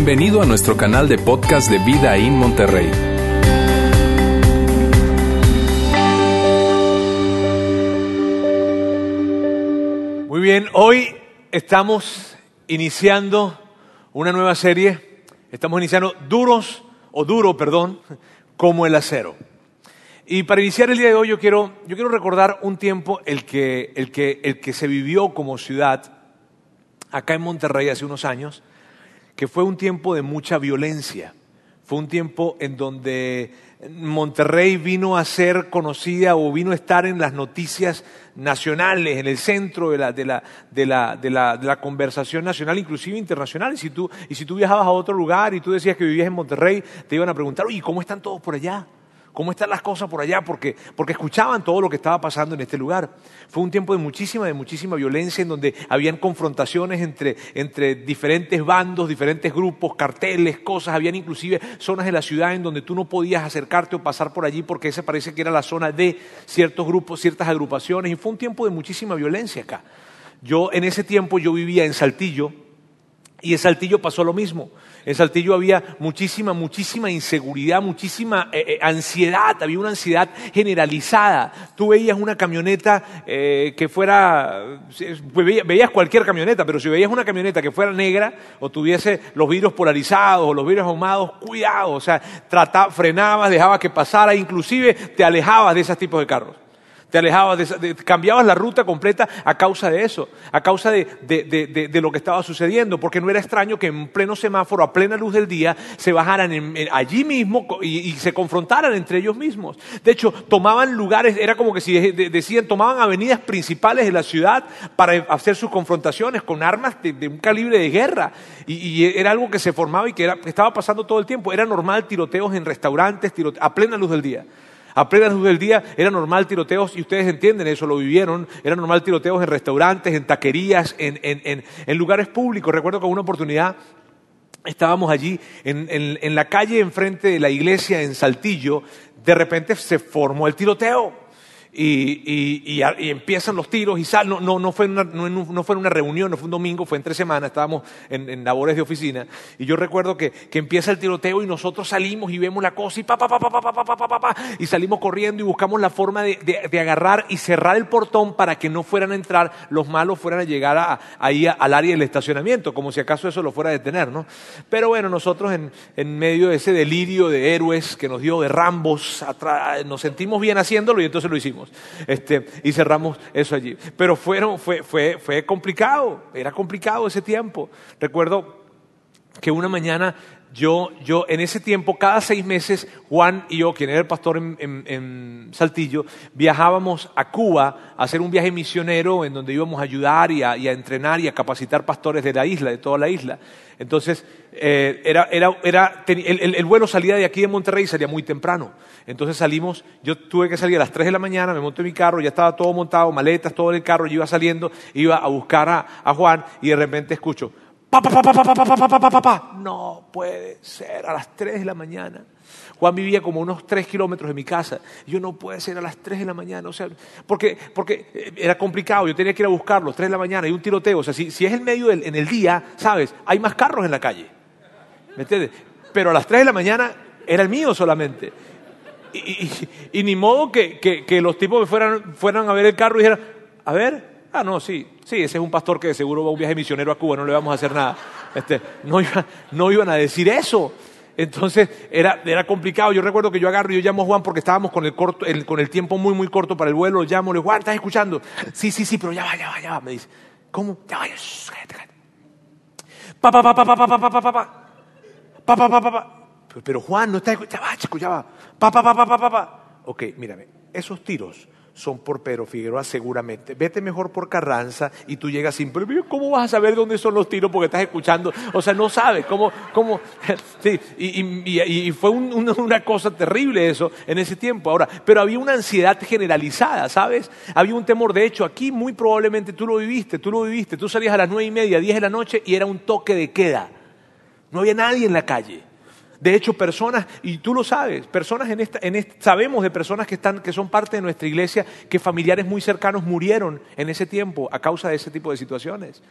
Bienvenido a nuestro canal de podcast de Vida en Monterrey. Muy bien, hoy estamos iniciando una nueva serie. Estamos iniciando duros, o duro, perdón, como el acero. Y para iniciar el día de hoy yo quiero, yo quiero recordar un tiempo el que, el, que, el que se vivió como ciudad acá en Monterrey hace unos años, que fue un tiempo de mucha violencia. Fue un tiempo en donde Monterrey vino a ser conocida o vino a estar en las noticias nacionales, en el centro de la, de la, de la, de la, conversación nacional, inclusive internacional. Y si, tú, y si tú viajabas a otro lugar y tú decías que vivías en Monterrey, te iban a preguntar, oye, ¿cómo están todos por allá? ¿Cómo están las cosas por allá? Porque, porque escuchaban todo lo que estaba pasando en este lugar. Fue un tiempo de muchísima, de muchísima violencia en donde habían confrontaciones entre, entre diferentes bandos, diferentes grupos, carteles, cosas. Habían inclusive zonas de la ciudad en donde tú no podías acercarte o pasar por allí porque esa parece que era la zona de ciertos grupos, ciertas agrupaciones. Y fue un tiempo de muchísima violencia acá. Yo en ese tiempo yo vivía en Saltillo y en Saltillo pasó lo mismo. En Saltillo había muchísima, muchísima inseguridad, muchísima eh, eh, ansiedad, había una ansiedad generalizada. Tú veías una camioneta eh, que fuera, pues veías, cualquier camioneta, pero si veías una camioneta que fuera negra o tuviese los vidrios polarizados o los vidrios ahumados, cuidado, o sea, frenabas, dejabas que pasara, inclusive te alejabas de esos tipos de carros. Te alejabas, de, cambiabas la ruta completa a causa de eso, a causa de, de, lo que estaba sucediendo, porque no era extraño que en pleno semáforo, a plena luz del día, se bajaran allí mismo y, se confrontaran entre ellos mismos. De hecho, tomaban lugares, era como que si decían, tomaban avenidas principales de la ciudad para hacer sus confrontaciones con armas de, un calibre de guerra. Y, era algo que se formaba y que, estaba pasando todo el tiempo. Era normal tiroteos en restaurantes, a plena luz del día. A plena luz del día era normal tiroteos, y ustedes entienden eso, lo vivieron, era normal tiroteos en restaurantes, en taquerías, en, lugares públicos. Recuerdo que una oportunidad estábamos allí en, la calle enfrente de la iglesia en Saltillo, de repente se formó el tiroteo y, empiezan los tiros y sal, no, no, no, fue una, no, fue una reunión, no fue un domingo, fue en tres semanas, estábamos en, labores de oficina y yo recuerdo que, que, empieza el tiroteo y nosotros salimos y vemos la cosa y pa, pa, pa, pa, pa, pa, pa, pa, y salimos corriendo y buscamos la forma de, de, agarrar y cerrar el portón para que no fueran a entrar, los malos fueran a llegar a, ahí al área del estacionamiento, como si acaso eso lo fuera a detener, ¿no? Pero bueno, nosotros en, en medio de ese delirio de héroes que nos dio de Rambos, nos sentimos bien haciéndolo y entonces lo hicimos. Este, y cerramos eso allí. Pero fueron, fue, fue, fue complicado, era complicado ese tiempo. Recuerdo que una mañana yo, yo, en ese tiempo, cada seis meses, Juan y yo, quien era el pastor en, Saltillo, viajábamos a Cuba a hacer un viaje misionero en donde íbamos a ayudar y a, entrenar y a capacitar pastores de la isla, de toda la isla. Entonces, eh, era, era, era, el, el, vuelo salía de aquí de Monterrey y salía muy temprano. Entonces salimos, yo tuve que salir a las tres de la mañana, me monté en mi carro, ya estaba todo montado, maletas, todo en el carro, yo iba saliendo, iba a buscar a, a Juan y de repente escucho, Pa, pa, pa, pa, No puede ser, a las 3 de la mañana. Juan vivía como unos 3 kilómetros de mi casa. Yo no puede ser a las 3 de la mañana. O sea, porque, porque era complicado, yo tenía que ir a buscarlo, 3 de la mañana, y un tiroteo. O sea, si, si es el medio del, en el día, ¿sabes? Hay más carros en la calle. ¿Me entiendes? Pero a las 3 de la mañana era el mío solamente. Y, y, ni modo que, que, los tipos fueran, fueran a ver el carro y dijeran, a ver, Ah, no, sí, sí, ese es un pastor que seguro va a un viaje misionero a Cuba, no le vamos a hacer nada. Este, no, no iban a decir eso. Entonces era, era complicado. Yo recuerdo que yo agarro y yo llamo a Juan porque estábamos con el, corto, el, con el tiempo muy, muy corto para el vuelo. Lo llamo, le Juan, ¿estás escuchando? Sí, sí, sí, pero ya va, ya va, ya va. Me dice, ¿cómo? Ya va, cállate, cállate. Pa, pa, pa, pa, pa, pa, pa, pa, pa, pa. Pa, pa, pa, pa, pa. Pero, Juan, no está escuchando. Ya va, chico, ya va. Pa, pa, pa, pa, pa, pa, pa. Ok, mírame, esos tiros son por Pedro Figueroa seguramente. Vete mejor por Carranza y tú llegas sin, pero ¿cómo vas a saber dónde son los tiros porque estás escuchando? O sea, no sabes cómo, cómo, sí, y, fue una cosa terrible eso en ese tiempo. Ahora, pero había una ansiedad generalizada, ¿sabes? Había un temor. De hecho, aquí muy probablemente tú lo viviste, tú lo viviste. Tú salías a las nueve y media, diez de la noche y era un toque de queda. No había nadie en la calle. De hecho, personas, y tú lo sabes, personas en esta, en sabemos de personas que, están, que son parte de nuestra iglesia, que familiares muy cercanos murieron en ese tiempo a causa de ese tipo de situaciones.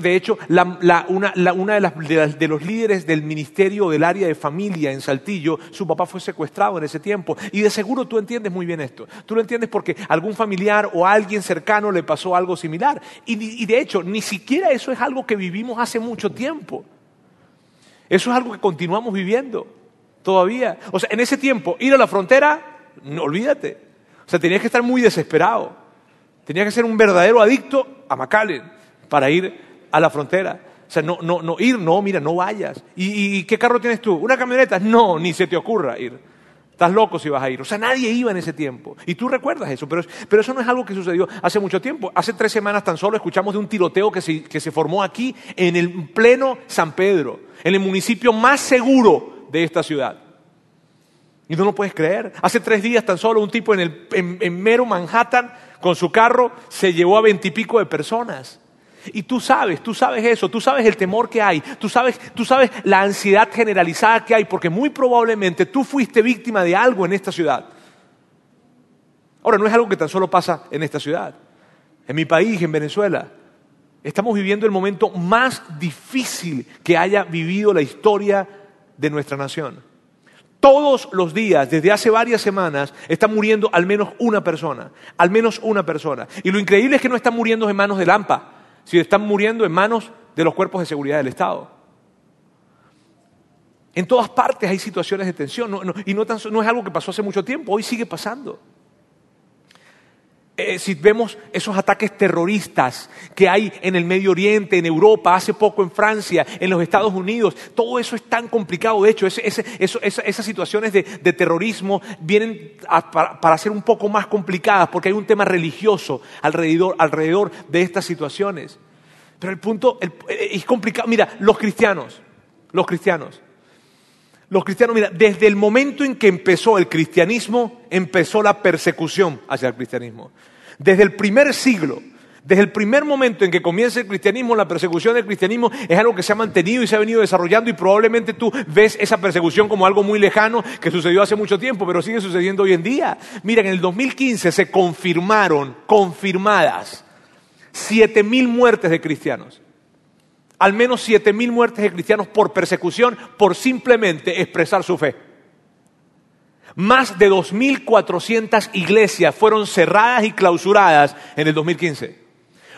De hecho, la- una, una de, las- de los líderes del ministerio del área de familia en Saltillo, su papá fue secuestrado en ese tiempo. Y de seguro tú entiendes muy bien esto. Tú lo entiendes porque algún familiar o alguien cercano le pasó algo similar. Y de hecho, ni siquiera eso es algo que vivimos hace mucho tiempo. Eso es algo que continuamos viviendo todavía. O sea, en ese tiempo, ir a la frontera, no, olvídate. O sea, tenías que estar muy desesperado. Tenías que ser un verdadero adicto a McAllen para ir a la frontera. O sea, no, no, no ir, no, mira, no vayas. ¿Y, y qué carro tienes tú? ¿Una camioneta? No, ni se te ocurra ir. Estás loco si vas a ir. O sea, nadie iba en ese tiempo. Y tú recuerdas eso, pero, pero eso no es algo que sucedió hace mucho tiempo. Hace tres semanas tan solo escuchamos de un tiroteo que se, que se formó aquí en el pleno San Pedro, en el municipio más seguro de esta ciudad. Y no lo puedes creer. Hace tres días tan solo un tipo en, el, en mero Manhattan con su carro se llevó a veintipico de personas. Y tú sabes, tú sabes eso, tú sabes el temor que hay, tú sabes, tú sabes la ansiedad generalizada que hay, porque muy probablemente tú fuiste víctima de algo en esta ciudad. Ahora, no es algo que tan solo pasa en esta ciudad. En mi país, en Venezuela, estamos viviendo el momento más difícil que haya vivido la historia de nuestra nación. Todos los días, desde hace varias semanas, está muriendo al menos una persona, al menos una persona. Y lo increíble es que no están muriendo en manos de Lampa, sino están muriendo en manos de los cuerpos de seguridad del Estado. En todas partes hay situaciones de tensión y no es algo que pasó hace mucho tiempo, hoy sigue pasando. Eh, si vemos esos ataques terroristas que hay en el Medio Oriente, en Europa, hace poco en Francia, en los Estados Unidos, todo eso es tan complicado. De hecho, esas situaciones de, terrorismo vienen para, ser un poco más complicadas porque hay un tema religioso alrededor, de estas situaciones. Pero el punto eh, es complicado. Mira, los cristianos, los cristianos, los cristianos, mira, desde el momento en que empezó el cristianismo, empezó la persecución hacia el cristianismo. Desde el primer siglo, desde el primer momento en que comienza el cristianismo, la persecución del cristianismo es algo que se ha mantenido y se ha venido desarrollando y probablemente tú ves esa persecución como algo muy lejano que sucedió hace mucho tiempo, pero sigue sucediendo hoy en día. Mira, en el 2015 se confirmaron, confirmadas, siete mil muertes de cristianos al menos siete mil muertes de cristianos por persecución, por simplemente expresar su fe. Más de 2.400 iglesias fueron cerradas y clausuradas en el 2015.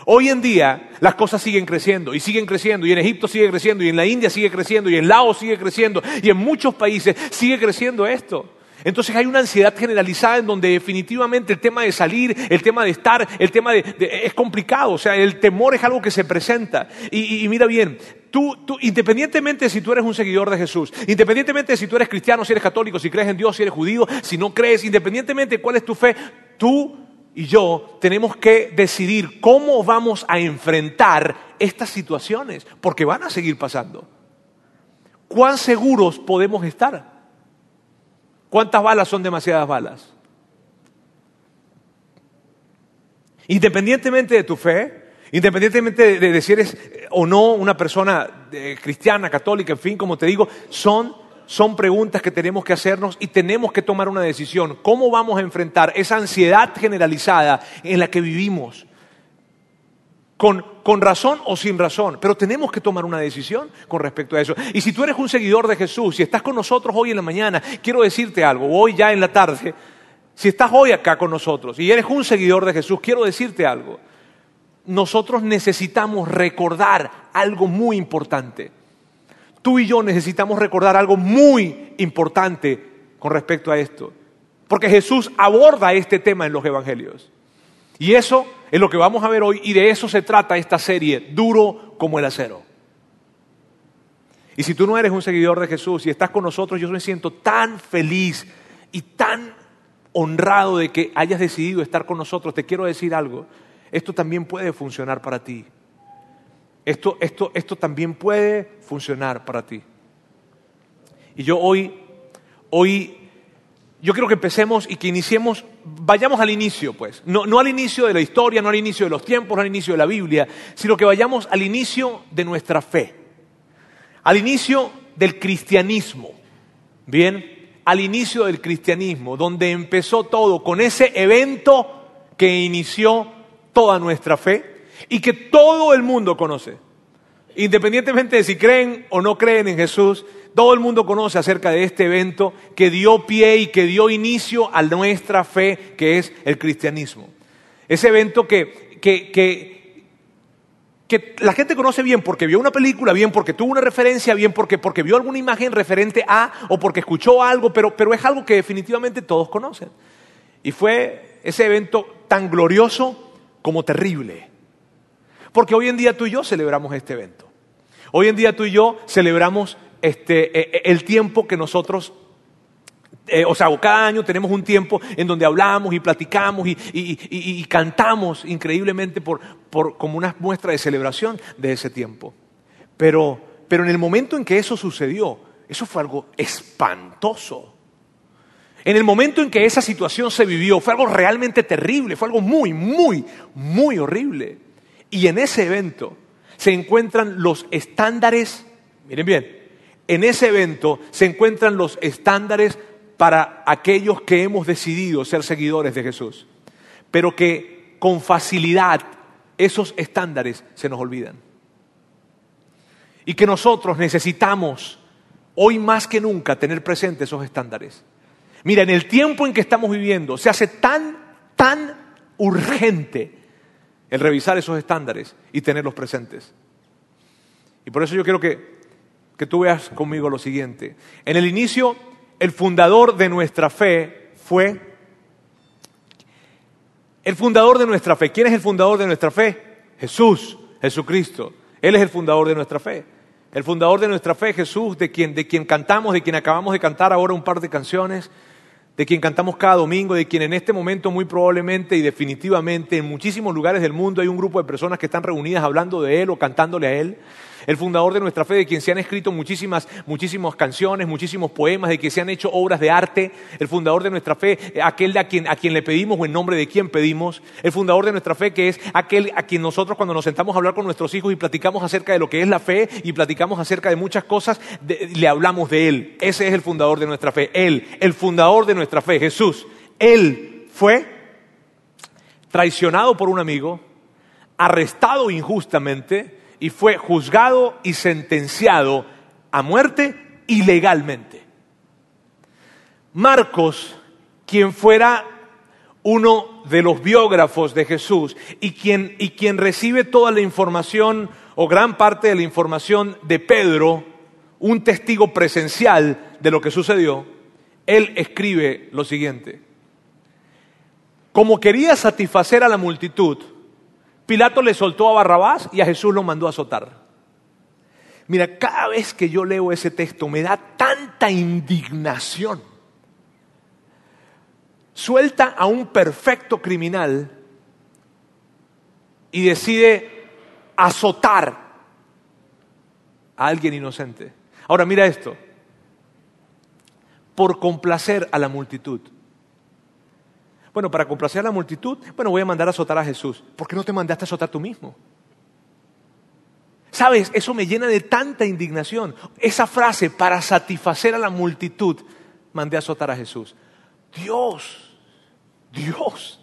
Hoy en día las cosas siguen creciendo y siguen creciendo y en Egipto sigue creciendo y en la India sigue creciendo y en Laos sigue creciendo y en muchos países sigue creciendo esto. Entonces hay una ansiedad generalizada en donde definitivamente el tema de salir, el tema de estar, el tema de, es complicado, o sea, el temor es algo que se presenta. Y mira bien, tú, tú, independientemente de si tú eres un seguidor de Jesús, independientemente de si tú eres cristiano, si eres católico, si crees en Dios, si eres judío, si no crees, independientemente de cuál es tu fe, tú y yo tenemos que decidir cómo vamos a enfrentar estas situaciones, porque van a seguir pasando. ¿Cuán seguros podemos estar? ¿Cuántas balas son demasiadas balas? Independientemente de tu fe, independientemente de, si eres eh, o no una persona eh, cristiana, católica, en fin, como te digo, son, son preguntas que tenemos que hacernos y tenemos que tomar una decisión. ¿Cómo vamos a enfrentar esa ansiedad generalizada en la que vivimos? Con, con razón o sin razón, pero tenemos que tomar una decisión con respecto a eso. Y si tú eres un seguidor de Jesús, si estás con nosotros hoy en la mañana, quiero decirte algo, hoy ya en la tarde, si estás hoy acá con nosotros y eres un seguidor de Jesús, quiero decirte algo. Nosotros necesitamos recordar algo muy importante. Tú y yo necesitamos recordar algo muy importante con respecto a esto. Porque Jesús aborda este tema en los evangelios. Y eso es lo que vamos a ver hoy y de eso se trata esta serie, duro como el acero. Y si tú no eres un seguidor de Jesús y estás con nosotros, yo me siento tan feliz y tan honrado de que hayas decidido estar con nosotros. Te quiero decir algo, esto también puede funcionar para ti. Esto, esto, esto también puede funcionar para ti. Y yo hoy, hoy yo quiero que empecemos y que iniciemos, vayamos al inicio, pues. No, al inicio de la historia, no al inicio de los tiempos, no al inicio de la Biblia, sino que vayamos al inicio de nuestra fe. Al inicio del cristianismo. Bien, al inicio del cristianismo, donde empezó todo con ese evento que inició toda nuestra fe y que todo el mundo conoce. Independientemente de si creen o no creen en Jesús, todo el mundo conoce acerca de este evento que dio pie y que dio inicio a nuestra fe, que es el cristianismo. Ese evento que, que, que, que la gente conoce bien porque vio una película, bien porque tuvo una referencia, bien porque, porque vio alguna imagen referente a o porque escuchó algo, pero, pero es algo que definitivamente todos conocen. Y fue ese evento tan glorioso como terrible. Porque hoy en día tú y yo celebramos este evento. Hoy en día tú y yo celebramos este, eh, eh, el tiempo que nosotros eh, o sea, cada año tenemos un tiempo en donde hablamos y platicamos y, cantamos increíblemente por, como una muestra de celebración de ese tiempo. Pero, pero en el momento en que eso sucedió, eso fue algo espantoso. En el momento en que esa situación se vivió, fue algo realmente terrible, fue algo muy, muy, muy horrible. Y en ese evento se encuentran los estándares, miren bien, en ese evento se encuentran los estándares para aquellos que hemos decidido ser seguidores de Jesús, pero que con facilidad esos estándares se nos olvidan. Y que nosotros necesitamos hoy más que nunca tener presentes esos estándares. Mira, en el tiempo en que estamos viviendo se hace tan, tan urgente el revisar esos estándares y tenerlos presentes. Y por eso yo quiero que que tú veas conmigo lo siguiente. En el inicio, el fundador de nuestra fe fue... El fundador de nuestra fe. ¿Quién es el fundador de nuestra fe? Jesús, Jesucristo. Él es el fundador de nuestra fe. El fundador de nuestra fe, Jesús, de quien, de quien cantamos, de quien acabamos de cantar ahora un par de canciones, de quien cantamos cada domingo, de quien en este momento muy probablemente y definitivamente en muchísimos lugares del mundo hay un grupo de personas que están reunidas hablando de Él o cantándole a Él el fundador de nuestra fe, de quien se han escrito muchísimas, muchísimas canciones, muchísimos poemas, de quien se han hecho obras de arte, el fundador de nuestra fe, aquel de a quien, a quien le pedimos o en nombre de quien pedimos, el fundador de nuestra fe que es aquel a quien nosotros cuando nos sentamos a hablar con nuestros hijos y platicamos acerca de lo que es la fe y platicamos acerca de muchas cosas, le hablamos de Él. Ese es el fundador de nuestra fe, Él, el fundador de nuestra fe, Jesús. Él fue traicionado por un amigo, arrestado injustamente, y fue juzgado y sentenciado a muerte ilegalmente. Marcos, quien fuera uno de los biógrafos de Jesús y quien, y quien recibe toda la información o gran parte de la información de Pedro, un testigo presencial de lo que sucedió, él escribe lo siguiente. Como quería satisfacer a la multitud, Pilato le soltó a Barrabás y a Jesús lo mandó a azotar. Mira, cada vez que yo leo ese texto me da tanta indignación. Suelta a un perfecto criminal y decide azotar a alguien inocente. Ahora mira esto, por complacer a la multitud. Bueno, para complacer a la multitud, bueno, voy a mandar a azotar a Jesús. ¿Por qué no te mandaste a azotar tú mismo? Sabes, eso me llena de tanta indignación. Esa frase, para satisfacer a la multitud, mandé a azotar a Jesús. Dios, Dios.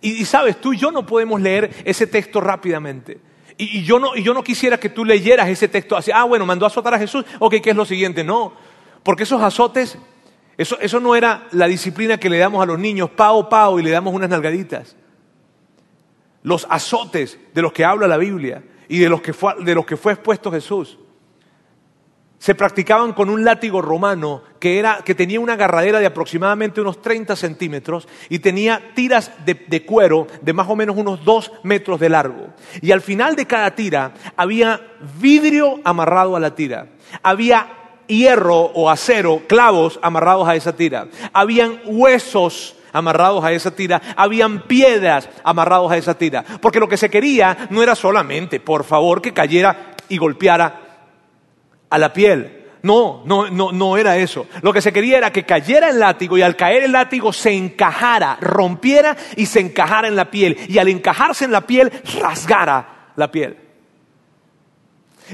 Y, sabes, tú y yo no podemos leer ese texto rápidamente. Y, yo no, y yo no quisiera que tú leyeras ese texto así, ah, bueno, mandó a azotar a Jesús, ok, ¿qué es lo siguiente? No, porque esos azotes eso, no era la disciplina que le damos a los niños, pao, pao, y le damos unas nalgaditas. Los azotes de los que habla la Biblia y de los que fue, de los que fue expuesto Jesús se practicaban con un látigo romano que, era, que tenía una agarradera de aproximadamente unos 30 centímetros y tenía tiras de, de, cuero de más o menos unos 2 metros de largo. Y al final de cada tira había vidrio amarrado a la tira. Había hierro o acero, clavos amarrados a esa tira. Habían huesos amarrados a esa tira, habían piedras amarrados a esa tira. Porque lo que se quería no era solamente, por favor, que cayera y golpeara a la piel. No, no, no, no era eso. Lo que se quería era que cayera el látigo y al caer el látigo se encajara, rompiera y se encajara en la piel. Y al encajarse en la piel, rasgara la piel.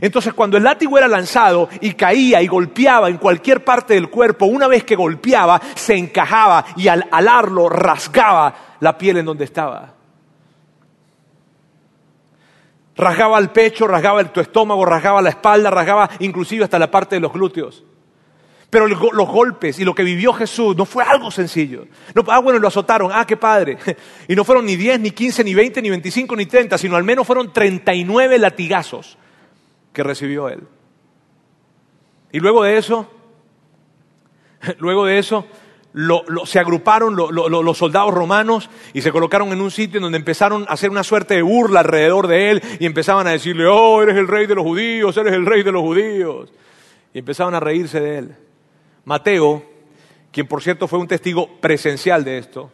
Entonces cuando el látigo era lanzado y caía y golpeaba en cualquier parte del cuerpo, una vez que golpeaba, se encajaba y al alarlo rasgaba la piel en donde estaba. Rasgaba el pecho, rasgaba el, tu estómago, rasgaba la espalda, rasgaba inclusive hasta la parte de los glúteos. Pero los golpes y lo que vivió Jesús no fue algo sencillo. No, ah, bueno, lo azotaron, ah, qué padre. Y no fueron ni 10, ni 15, ni 20, ni 25, ni 30, sino al menos fueron 39 latigazos que recibió él. Y luego de eso, luego de eso, se agruparon los soldados romanos y se colocaron en un sitio en donde empezaron a hacer una suerte de burla alrededor de él y empezaban a decirle, oh, eres el rey de los judíos, eres el rey de los judíos. Y empezaban a reírse de él. Mateo, quien por cierto fue un testigo presencial de esto,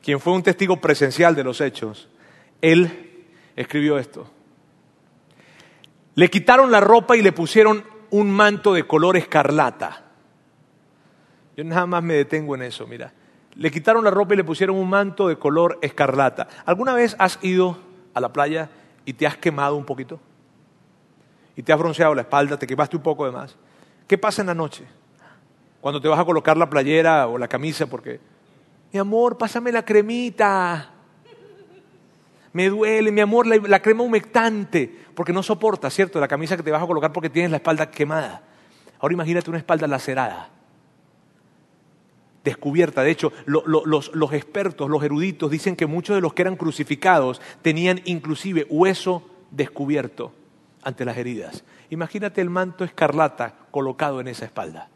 quien fue un testigo presencial de los hechos, él escribió esto. Le quitaron la ropa y le pusieron un manto de color escarlata. Yo nada más me detengo en eso, mira. Le quitaron la ropa y le pusieron un manto de color escarlata. ¿Alguna vez has ido a la playa y te has quemado un poquito? Y te has bronceado la espalda, te quemaste un poco de más. ¿Qué pasa en la noche? Cuando te vas a colocar la playera o la camisa, porque, mi amor, pásame la cremita. Me duele, mi amor, la, crema humectante, porque no soporta, ¿cierto? La camisa que te vas a colocar porque tienes la espalda quemada. Ahora imagínate una espalda lacerada, descubierta. De hecho, los, los expertos, los eruditos, dicen que muchos de los que eran crucificados tenían inclusive hueso descubierto ante las heridas. Imagínate el manto escarlata colocado en esa espalda.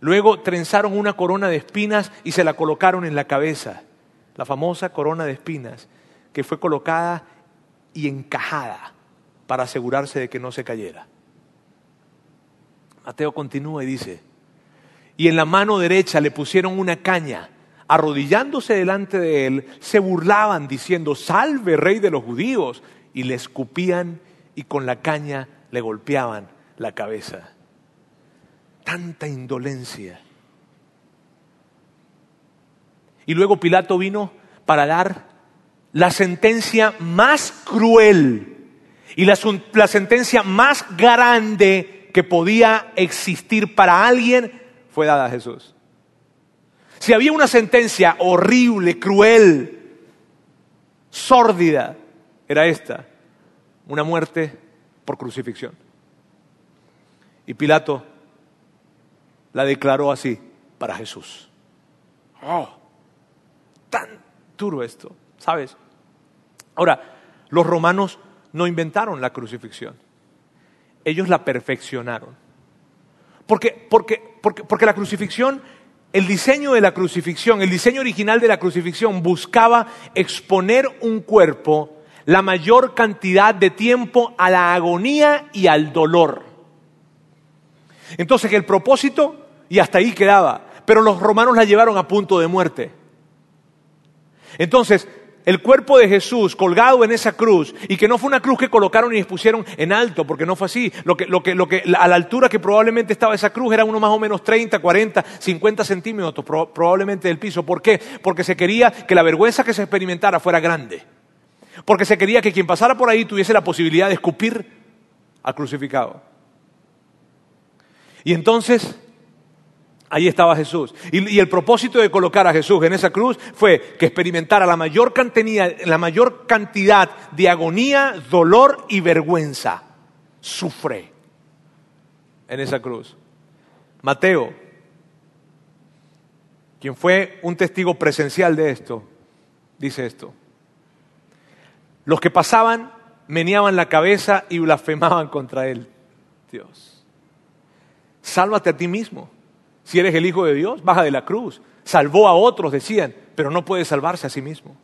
Luego trenzaron una corona de espinas y se la colocaron en la cabeza. La famosa corona de espinas que fue colocada y encajada para asegurarse de que no se cayera. Mateo continúa y dice, y en la mano derecha le pusieron una caña, arrodillándose delante de él, se burlaban diciendo, salve rey de los judíos, y le escupían y con la caña le golpeaban la cabeza tanta indolencia. Y luego Pilato vino para dar la sentencia más cruel y la, sentencia más grande que podía existir para alguien fue dada a Jesús. Si había una sentencia horrible, cruel, sórdida, era esta, una muerte por crucifixión. Y Pilato la declaró así para Jesús. Oh, tan duro esto, ¿sabes? Ahora, los romanos no inventaron la crucifixión, ellos la perfeccionaron. Porque, porque, porque, porque la crucifixión, el diseño de la crucifixión, el diseño original de la crucifixión buscaba exponer un cuerpo la mayor cantidad de tiempo a la agonía y al dolor. Entonces el propósito y hasta ahí quedaba. Pero los romanos la llevaron a punto de muerte. Entonces, el cuerpo de Jesús colgado en esa cruz, y que no fue una cruz que colocaron y expusieron en alto, porque no fue así. Lo que, lo que, lo que, a la altura que probablemente estaba esa cruz era uno más o menos 30, 40, 50 centímetros probablemente del piso. ¿Por qué? Porque se quería que la vergüenza que se experimentara fuera grande. Porque se quería que quien pasara por ahí tuviese la posibilidad de escupir al crucificado. Y entonces Ahí estaba Jesús. Y, el propósito de colocar a Jesús en esa cruz fue que experimentara la mayor, cantidad, la mayor cantidad de agonía, dolor y vergüenza. Sufre en esa cruz. Mateo, quien fue un testigo presencial de esto, dice esto. Los que pasaban meneaban la cabeza y blasfemaban contra él. Dios, sálvate a ti mismo si eres el Hijo de Dios, baja de la cruz. Salvó a otros, decían, pero no puede salvarse a sí mismo.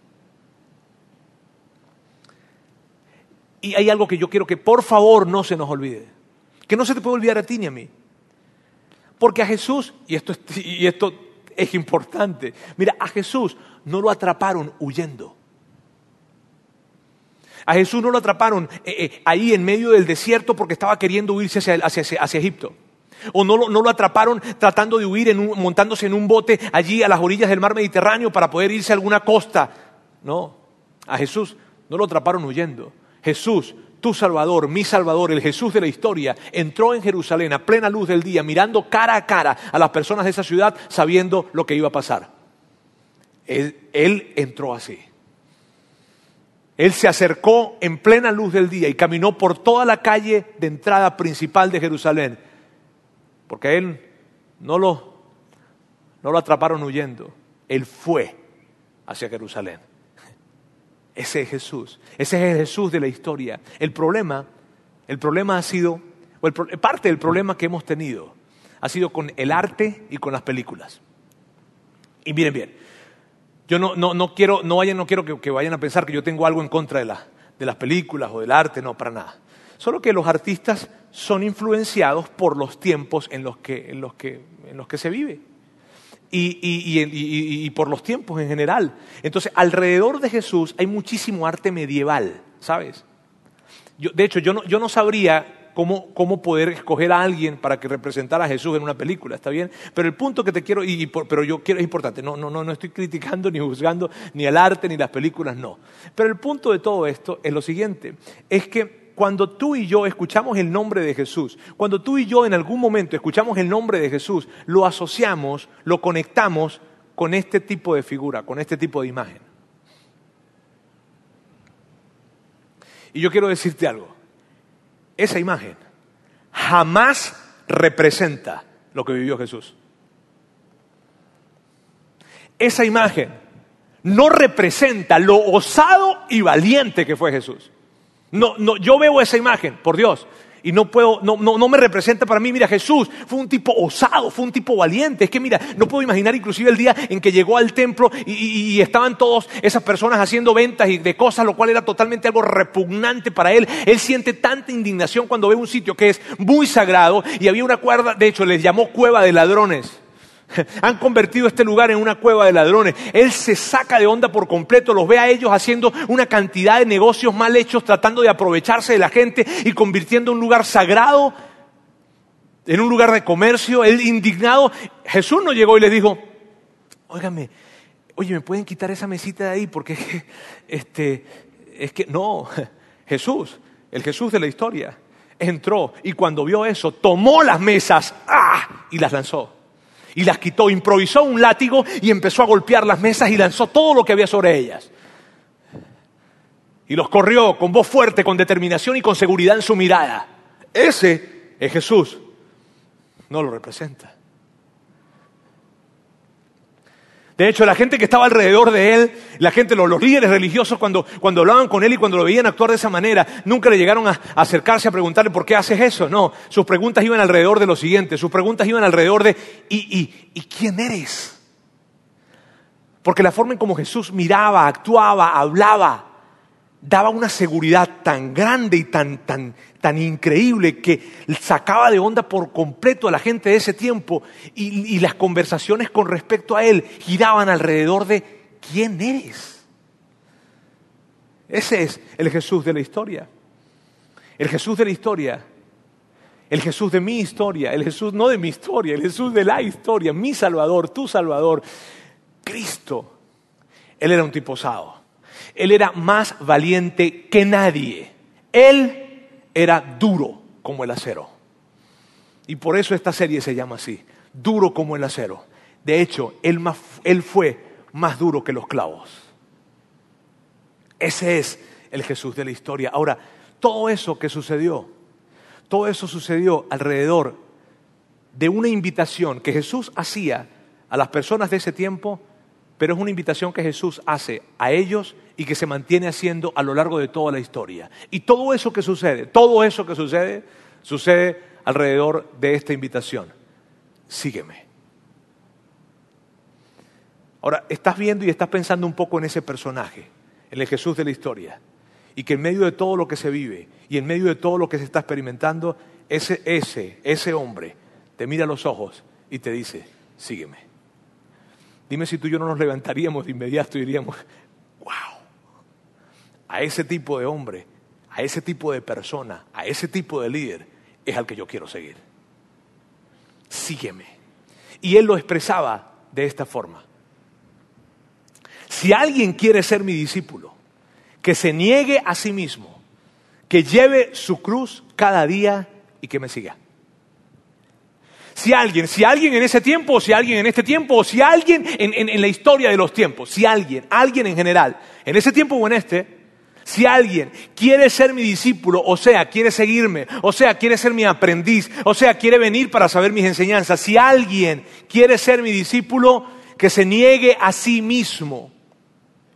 Y hay algo que yo quiero que por favor no se nos olvide. Que no se te puede olvidar a ti ni a mí. Porque a Jesús, y esto es, y esto es importante, mira, a Jesús no lo atraparon huyendo. A Jesús no lo atraparon eh, eh, ahí en medio del desierto porque estaba queriendo huirse hacia Egipto. O no lo, atraparon tratando de huir, montándose en un bote allí a las orillas del mar Mediterráneo para poder irse a alguna costa. No, a Jesús no lo atraparon huyendo. Jesús, tu Salvador, mi Salvador, el Jesús de la historia, entró en Jerusalén a plena luz del día, mirando cara a cara a las personas de esa ciudad, sabiendo lo que iba a pasar. él entró así. Él se acercó en plena luz del día y caminó por toda la calle de entrada principal de Jerusalén, porque él no lo, no lo atraparon huyendo, él fue hacia Jerusalén. Ese es Jesús, ese es el Jesús de la historia. El problema, el problema ha sido, o parte del problema que hemos tenido ha sido con el arte y con las películas. Y miren bien, yo no, no, no quiero, no, vayan, no quiero que, vayan a pensar que yo tengo algo en contra de, la, de las películas o del arte, no, para nada. Solo que los artistas son influenciados por los tiempos en los que, en los que, en los que se vive. Y, y, y, y, por los tiempos en general. Entonces, alrededor de Jesús hay muchísimo arte medieval, ¿sabes? Yo, de hecho, yo no, yo no sabría cómo, poder escoger a alguien para que representara a Jesús en una película, ¿está bien? Pero el punto que te quiero, y, pero yo quiero, es importante, no, no, no, no estoy criticando ni juzgando ni el arte ni las películas, no. Pero el punto de todo esto es lo siguiente, es que cuando tú y yo escuchamos el nombre de Jesús, cuando tú y yo en algún momento escuchamos el nombre de Jesús, lo asociamos, lo conectamos con este tipo de figura, con este tipo de imagen. Y yo quiero decirte algo esa imagen jamás representa lo que vivió Jesús. Esa imagen no representa lo osado y valiente que fue Jesús. No, no, yo veo esa imagen, por Dios, y no puedo, no, no, no, me representa para mí. Mira, Jesús fue un tipo osado, fue un tipo valiente. Es que mira, no puedo imaginar inclusive el día en que llegó al templo y, estaban todas esas personas haciendo ventas y de cosas, lo cual era totalmente algo repugnante para él. Él siente tanta indignación cuando ve un sitio que es muy sagrado y había una cuerda, de hecho, les llamó cueva de ladrones. Han convertido este lugar en una cueva de ladrones. Él se saca de onda por completo, los ve a ellos haciendo una cantidad de negocios mal hechos, tratando de aprovecharse de la gente y convirtiendo un lugar sagrado en un lugar de comercio. Él indignado, Jesús no llegó y le dijo, óigame, oye, ¿me pueden quitar esa mesita de ahí? Porque este, es que no, Jesús, el Jesús de la historia, entró y cuando vio eso, tomó las mesas ¡ah! y las lanzó y las quitó, improvisó un látigo y empezó a golpear las mesas y lanzó todo lo que había sobre ellas. Y los corrió con voz fuerte, con determinación y con seguridad en su mirada. Ese es Jesús. No lo representa. De hecho, la gente que estaba alrededor de él, la gente, los, líderes religiosos, cuando, cuando, hablaban con él y cuando lo veían actuar de esa manera, nunca le llegaron a, acercarse a preguntarle por qué haces eso. No, sus preguntas iban alrededor de lo siguiente, sus preguntas iban alrededor de ¿y, y, y quién eres? Porque la forma en como Jesús miraba, actuaba, hablaba, daba una seguridad tan grande y tan, tan, tan increíble que sacaba de onda por completo a la gente de ese tiempo y, las conversaciones con respecto a él giraban alrededor de ¿quién eres? Ese es el Jesús de la historia. El Jesús de la historia. El Jesús de mi historia. El Jesús no de mi historia, el Jesús de la historia. Mi Salvador, tu Salvador. Cristo. Él era un tipo osado él era más valiente que nadie. Él era duro como el acero. Y por eso esta serie se llama así, duro como el acero. De hecho, él, él fue más duro que los clavos. Ese es el Jesús de la historia. Ahora, todo eso que sucedió, todo eso sucedió alrededor de una invitación que Jesús hacía a las personas de ese tiempo pero es una invitación que Jesús hace a ellos y que se mantiene haciendo a lo largo de toda la historia. Y todo eso que sucede, todo eso que sucede, sucede alrededor de esta invitación. Sígueme. Ahora, estás viendo y estás pensando un poco en ese personaje, en el Jesús de la historia, y que en medio de todo lo que se vive y en medio de todo lo que se está experimentando, ese, ese, ese hombre te mira a los ojos y te dice, sígueme. Dime si tú y yo no nos levantaríamos de inmediato y diríamos, wow, a ese tipo de hombre, a ese tipo de persona, a ese tipo de líder es al que yo quiero seguir. Sígueme. Y él lo expresaba de esta forma. Si alguien quiere ser mi discípulo, que se niegue a sí mismo, que lleve su cruz cada día y que me siga. Si alguien, si alguien en ese tiempo, o si alguien en este tiempo, o si alguien en, la historia de los tiempos, si alguien, alguien en general, en ese tiempo o en este, Si alguien quiere ser mi discípulo, o sea, quiere seguirme, o sea, quiere ser mi aprendiz, o sea, quiere venir para saber mis enseñanzas, si alguien quiere ser mi discípulo, que se niegue a sí mismo.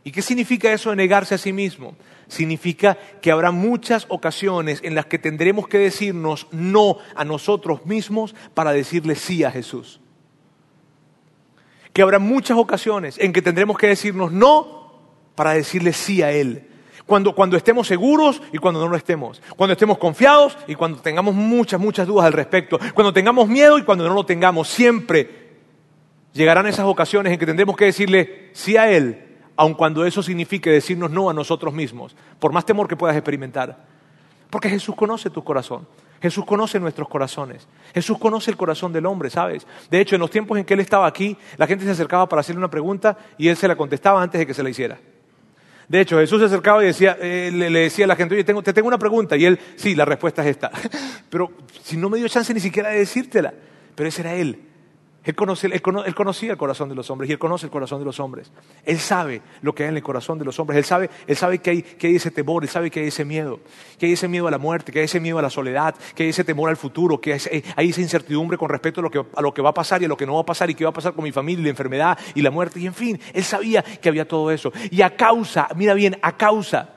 ¿Y qué significa eso de negarse a sí mismo? Significa que habrá muchas ocasiones en las que tendremos que decirnos no a nosotros mismos para decirle sí a Jesús. Que habrá muchas ocasiones en que tendremos que decirnos no para decirle sí a Él. Cuando, cuando estemos seguros y cuando no lo estemos. Cuando estemos confiados y cuando tengamos muchas, muchas dudas al respecto. Cuando tengamos miedo y cuando no lo tengamos. Siempre llegarán esas ocasiones en que tendremos que decirle sí a Él aun cuando eso signifique decirnos no a nosotros mismos, por más temor que puedas experimentar. Porque Jesús conoce tu corazón. Jesús conoce nuestros corazones. Jesús conoce el corazón del hombre, ¿sabes? De hecho, en los tiempos en que Él estaba aquí, la gente se acercaba para hacerle una pregunta y Él se la contestaba antes de que se la hiciera. De hecho, Jesús se acercaba y decía, eh, le, decía a la gente, oye, te tengo una pregunta. Y Él, sí, la respuesta es esta. Pero si no me dio chance ni siquiera de decírtela. Pero ese era Él. Él, conocía el corazón de los hombres y Él conoce el corazón de los hombres. Él sabe lo que hay en el corazón de los hombres. Él sabe, él sabe que, hay, que hay ese temor, Él sabe que hay ese miedo, que hay ese miedo a la muerte, que hay ese miedo a la soledad, que hay ese temor al futuro, que hay, esa incertidumbre con respecto a lo, que, a lo que va a pasar y a lo que no va a pasar y qué va a pasar con mi familia, la enfermedad y la muerte. Y en fin, Él sabía que había todo eso. Y a causa, mira bien, a causa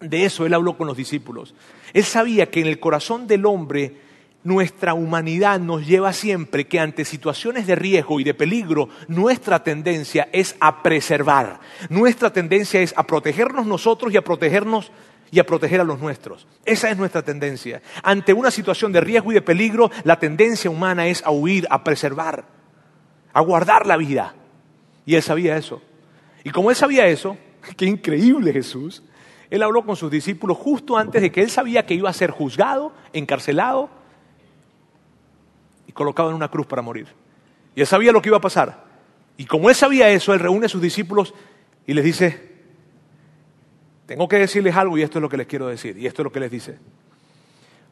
de eso Él habló con los discípulos. Él sabía que en el corazón del hombre nuestra humanidad nos lleva siempre que ante situaciones de riesgo y de peligro, nuestra tendencia es a preservar. Nuestra tendencia es a protegernos nosotros y a protegernos y a proteger a los nuestros. Esa es nuestra tendencia. Ante una situación de riesgo y de peligro, la tendencia humana es a huir, a preservar, a guardar la vida. Y él sabía eso. Y como él sabía eso, qué increíble Jesús, él habló con sus discípulos justo antes de que él sabía que iba a ser juzgado, encarcelado colocado en una cruz para morir. Y él sabía lo que iba a pasar. Y como él sabía eso, él reúne a sus discípulos y les dice, tengo que decirles algo y esto es lo que les quiero decir. Y esto es lo que les dice.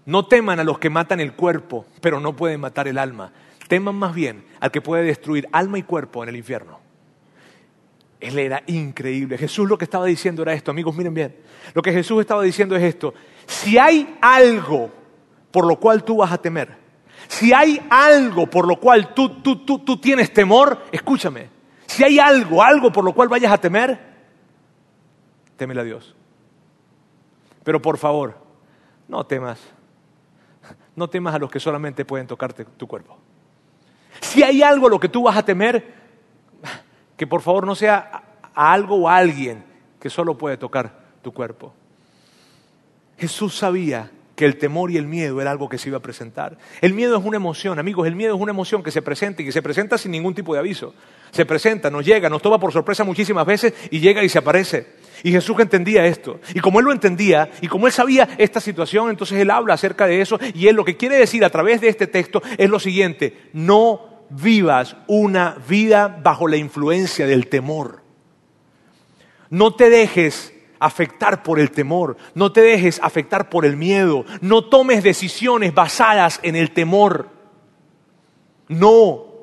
No teman a los que matan el cuerpo, pero no pueden matar el alma. Teman más bien al que puede destruir alma y cuerpo en el infierno. Él era increíble. Jesús lo que estaba diciendo era esto, amigos, miren bien. Lo que Jesús estaba diciendo es esto. Si hay algo por lo cual tú vas a temer, si hay algo por lo cual tú, tú, tú, tú tienes temor, escúchame. Si hay algo, algo por lo cual vayas a temer, temele a Dios. Pero por favor, no temas. No temas a los que solamente pueden tocarte tu cuerpo. Si hay algo a lo que tú vas a temer, que por favor no sea a algo o a alguien que solo puede tocar tu cuerpo. Jesús sabía que el temor y el miedo era algo que se iba a presentar. El miedo es una emoción, amigos, el miedo es una emoción que se presenta y que se presenta sin ningún tipo de aviso. Se presenta, nos llega, nos toma por sorpresa muchísimas veces y llega y se aparece. Y Jesús entendía esto. Y como él lo entendía y como él sabía esta situación, entonces él habla acerca de eso y él lo que quiere decir a través de este texto es lo siguiente, no vivas una vida bajo la influencia del temor. No te dejes afectar por el temor, no te dejes afectar por el miedo, no tomes decisiones basadas en el temor. No,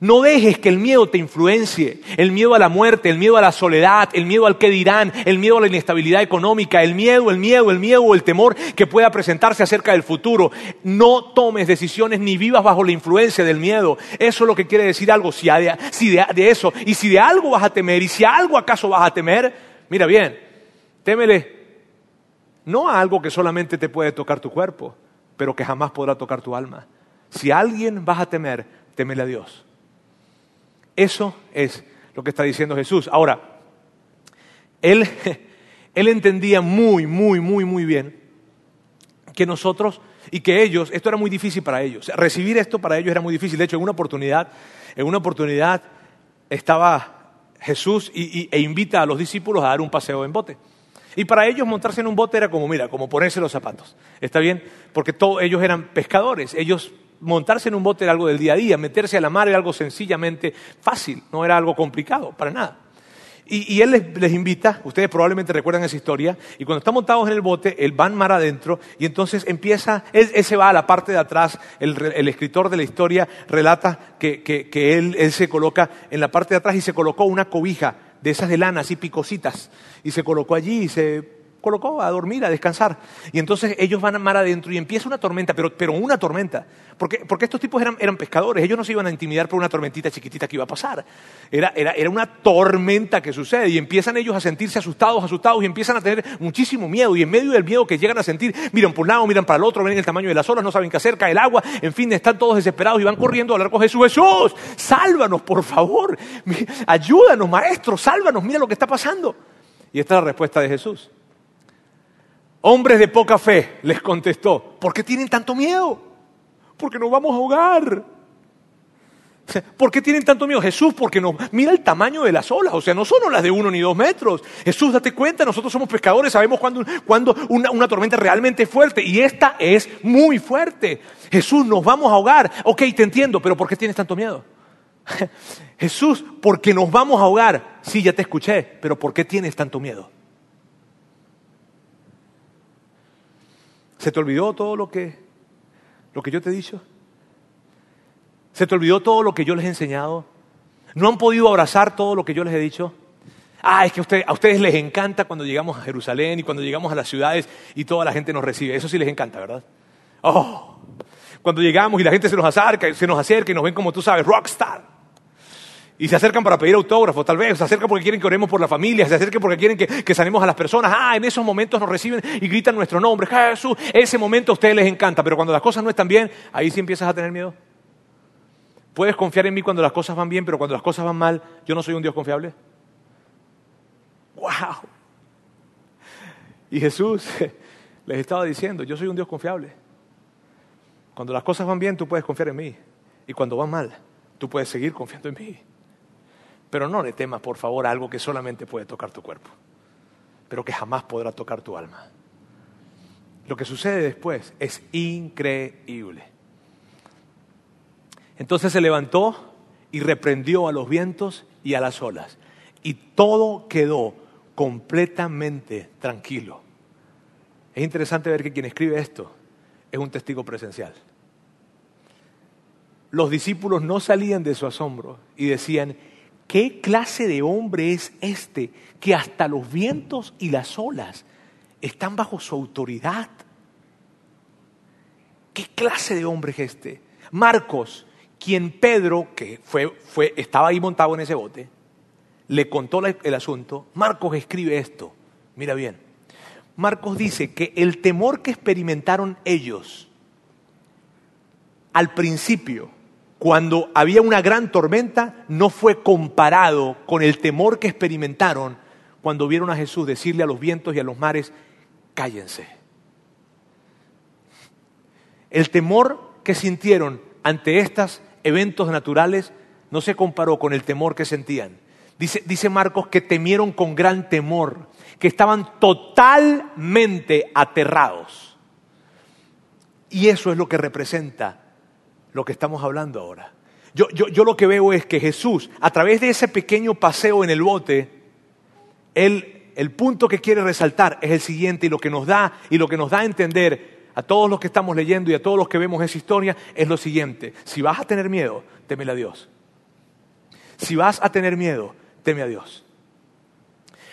no dejes que el miedo te influencie, el miedo a la muerte, el miedo a la soledad, el miedo al que dirán, el miedo a la inestabilidad económica, el miedo, el miedo, el miedo o el temor que pueda presentarse acerca del futuro. No tomes decisiones ni vivas bajo la influencia del miedo. Eso es lo que quiere decir algo, si, de, eso, y si de algo vas a temer, y si algo acaso vas a temer, mira bien, Témele no a algo que solamente te puede tocar tu cuerpo, pero que jamás podrá tocar tu alma. Si a alguien vas a temer, temele a Dios. Eso es lo que está diciendo Jesús. Ahora, él, él entendía muy, muy, muy, muy bien que nosotros y que ellos, esto era muy difícil para ellos. Recibir esto para ellos era muy difícil. De hecho, en una oportunidad, una oportunidad estaba Jesús e invita a los discípulos a dar un paseo en bote. Y para ellos montarse en un bote era como, mira, como ponerse los zapatos. ¿Está bien? Porque todos ellos eran pescadores. Ellos montarse en un bote era algo del día a día, meterse a la mar era algo sencillamente fácil, no era algo complicado, para nada. Y, él les, invita, ustedes probablemente recuerdan esa historia, y cuando están montados en el bote, él va mar adentro, y entonces empieza, él, se va a la parte de atrás, el, escritor de la historia relata que, que él, él se coloca en la parte de atrás y se colocó una cobija de esas de lana, así picositas, y se colocó allí y se colocó a dormir, a descansar. Y entonces ellos van mar adentro y empieza una tormenta, pero, pero una tormenta. Porque, porque estos tipos eran, eran, pescadores, ellos no se iban a intimidar por una tormentita chiquitita que iba a pasar. Era, era, era una tormenta que sucede y empiezan ellos a sentirse asustados, asustados y empiezan a tener muchísimo miedo. Y en medio del miedo que llegan a sentir, miran por un lado, miran para el otro, ven el tamaño de las olas, no saben qué hacer, cae el agua, en fin, están todos desesperados y van corriendo a hablar con Jesús. Jesús, sálvanos, por favor, ayúdanos, maestro, sálvanos, mira lo que está pasando. Y esta es la respuesta de Jesús. Hombres de poca fe, les contestó, ¿por qué tienen tanto miedo? Porque nos vamos a ahogar. ¿Por qué tienen tanto miedo? Jesús, porque no, mira el tamaño de las olas, o sea, no son olas de uno ni dos metros. Jesús, date cuenta, nosotros somos pescadores, sabemos cuándo, una, una, tormenta realmente es fuerte y esta es muy fuerte. Jesús, nos vamos a ahogar. Ok, te entiendo, pero ¿por qué tienes tanto miedo? Jesús, porque nos vamos a ahogar. Sí, ya te escuché, pero ¿por qué tienes tanto miedo? ¿Se te olvidó todo lo que, lo que yo te he dicho? ¿Se te olvidó todo lo que yo les he enseñado? ¿No han podido abrazar todo lo que yo les he dicho? Ah, es que a ustedes les encanta cuando llegamos a Jerusalén y cuando llegamos a las ciudades y toda la gente nos recibe. Eso sí les encanta, ¿verdad? Oh, cuando llegamos y la gente se nos acerca, se nos acerca y nos ven como tú sabes, rockstar. Y se acercan para pedir autógrafos, tal vez, se acercan porque quieren que oremos por la familia, se acercan porque quieren que, que, sanemos a las personas. Ah, en esos momentos nos reciben y gritan nuestro nombre. Jesús, ese momento a ustedes les encanta, pero cuando las cosas no están bien, ahí sí empiezas a tener miedo. Puedes confiar en mí cuando las cosas van bien, pero cuando las cosas van mal, yo no soy un Dios confiable. ¡Wow! Y Jesús les estaba diciendo, yo soy un Dios confiable. Cuando las cosas van bien, tú puedes confiar en mí. Y cuando van mal, tú puedes seguir confiando en mí. Pero no le temas, por favor, algo que solamente puede tocar tu cuerpo, pero que jamás podrá tocar tu alma. Lo que sucede después es increíble. Entonces se levantó y reprendió a los vientos y a las olas. Y todo quedó completamente tranquilo. Es interesante ver que quien escribe esto es un testigo presencial. Los discípulos no salían de su asombro y decían, ¿qué clase de hombre es este que hasta los vientos y las olas están bajo su autoridad? ¿Qué clase de hombre es este? Marcos, quien Pedro, que fue, fue, estaba ahí montado en ese bote, le contó el asunto, Marcos escribe esto, mira bien, Marcos dice que el temor que experimentaron ellos al principio cuando había una gran tormenta, no fue comparado con el temor que experimentaron cuando vieron a Jesús decirle a los vientos y a los mares, cállense. El temor que sintieron ante estos eventos naturales no se comparó con el temor que sentían. Dice, dice Marcos que temieron con gran temor, que estaban totalmente aterrados. Y eso es lo que representa lo que estamos hablando ahora. Yo, yo, lo que veo es que Jesús, a través de ese pequeño paseo en el bote, el punto que quiere resaltar es el siguiente y lo que nos da y lo que nos da a entender a todos los que estamos leyendo y a todos los que vemos esa historia es lo siguiente. Si vas a tener miedo, temele a Dios. Si vas a tener miedo, teme a Dios.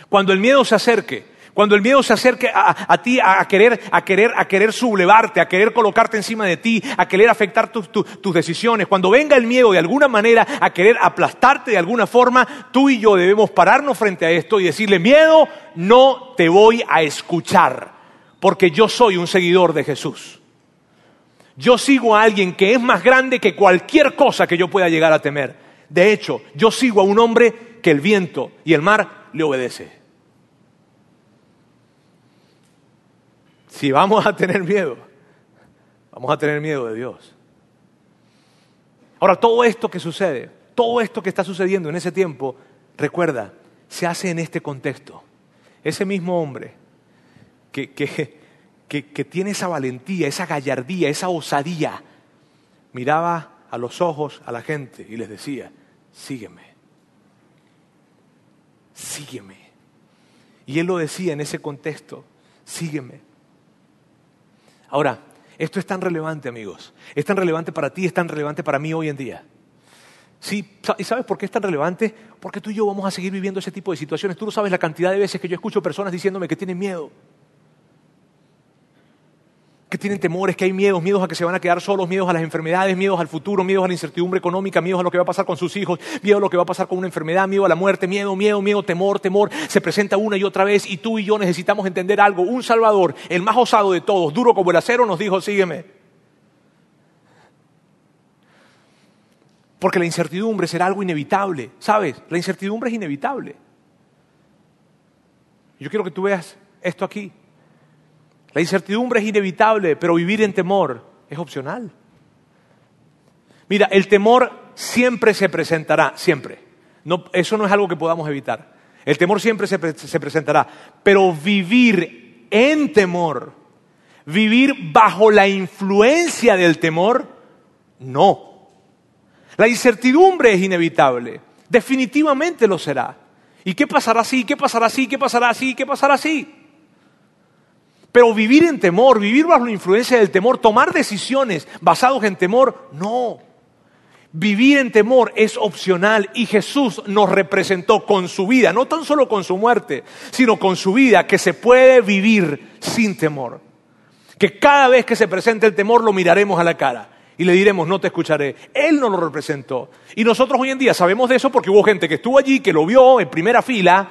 Cuando el miedo se acerque, cuando el miedo se acerque a, ti a, querer, a, querer, a querer sublevarte, a querer colocarte encima de ti, a querer afectar tus, decisiones, cuando venga el miedo de alguna manera a querer aplastarte de alguna forma, tú y yo debemos pararnos frente a esto y decirle, miedo, no te voy a escuchar, porque yo soy un seguidor de Jesús. Yo sigo a alguien que es más grande que cualquier cosa que yo pueda llegar a temer. De hecho, yo sigo a un hombre que el viento y el mar le obedece. Si vamos a tener miedo, vamos a tener miedo de Dios. Ahora, todo esto que sucede, todo esto que está sucediendo en ese tiempo, recuerda, se hace en este contexto. Ese mismo hombre que, que, tiene esa valentía, esa gallardía, esa osadía, miraba a los ojos a la gente y les decía, sígueme, sígueme. Y él lo decía en ese contexto, sígueme. Ahora, esto es tan relevante, amigos. Es tan relevante para ti, es tan relevante para mí hoy en día. Sí, ¿y sabes por qué es tan relevante? Porque tú y yo vamos a seguir viviendo ese tipo de situaciones. Tú no sabes la cantidad de veces que yo escucho personas diciéndome que tienen miedo. Que tienen temores, que hay miedos, miedos a que se van a quedar solos, miedos a las enfermedades, miedos al futuro, miedos a la incertidumbre económica, miedos a lo que va a pasar con sus hijos, miedo a lo que va a pasar con una enfermedad, miedo a la muerte, miedo, miedo, miedo, temor, temor, se presenta una y otra vez y tú y yo necesitamos entender algo. Un Salvador, el más osado de todos, duro como el acero, nos dijo, sígueme. Porque la incertidumbre será algo inevitable, ¿sabes? La incertidumbre es inevitable. Yo quiero que tú veas esto aquí. La incertidumbre es inevitable, pero vivir en temor es opcional. Mira, el temor siempre se presentará, siempre. eso no es algo que podamos evitar. El temor siempre se, se presentará, pero vivir en temor, vivir bajo la influencia del temor, no. La incertidumbre es inevitable, definitivamente lo será. ¿Y qué pasará así? ¿Qué pasará así? ¿Qué pasará así? ¿Qué pasará así? Pero vivir en temor, vivir bajo la influencia del temor, tomar decisiones basadas en temor, no. Vivir en temor es opcional y Jesús nos representó con su vida, no tan solo con su muerte, sino con su vida, que se puede vivir sin temor. Que cada vez que se presente el temor lo miraremos a la cara y le diremos, no te escucharé. Él no lo representó. Y nosotros hoy en día sabemos de eso porque hubo gente que estuvo allí, que lo vio en primera fila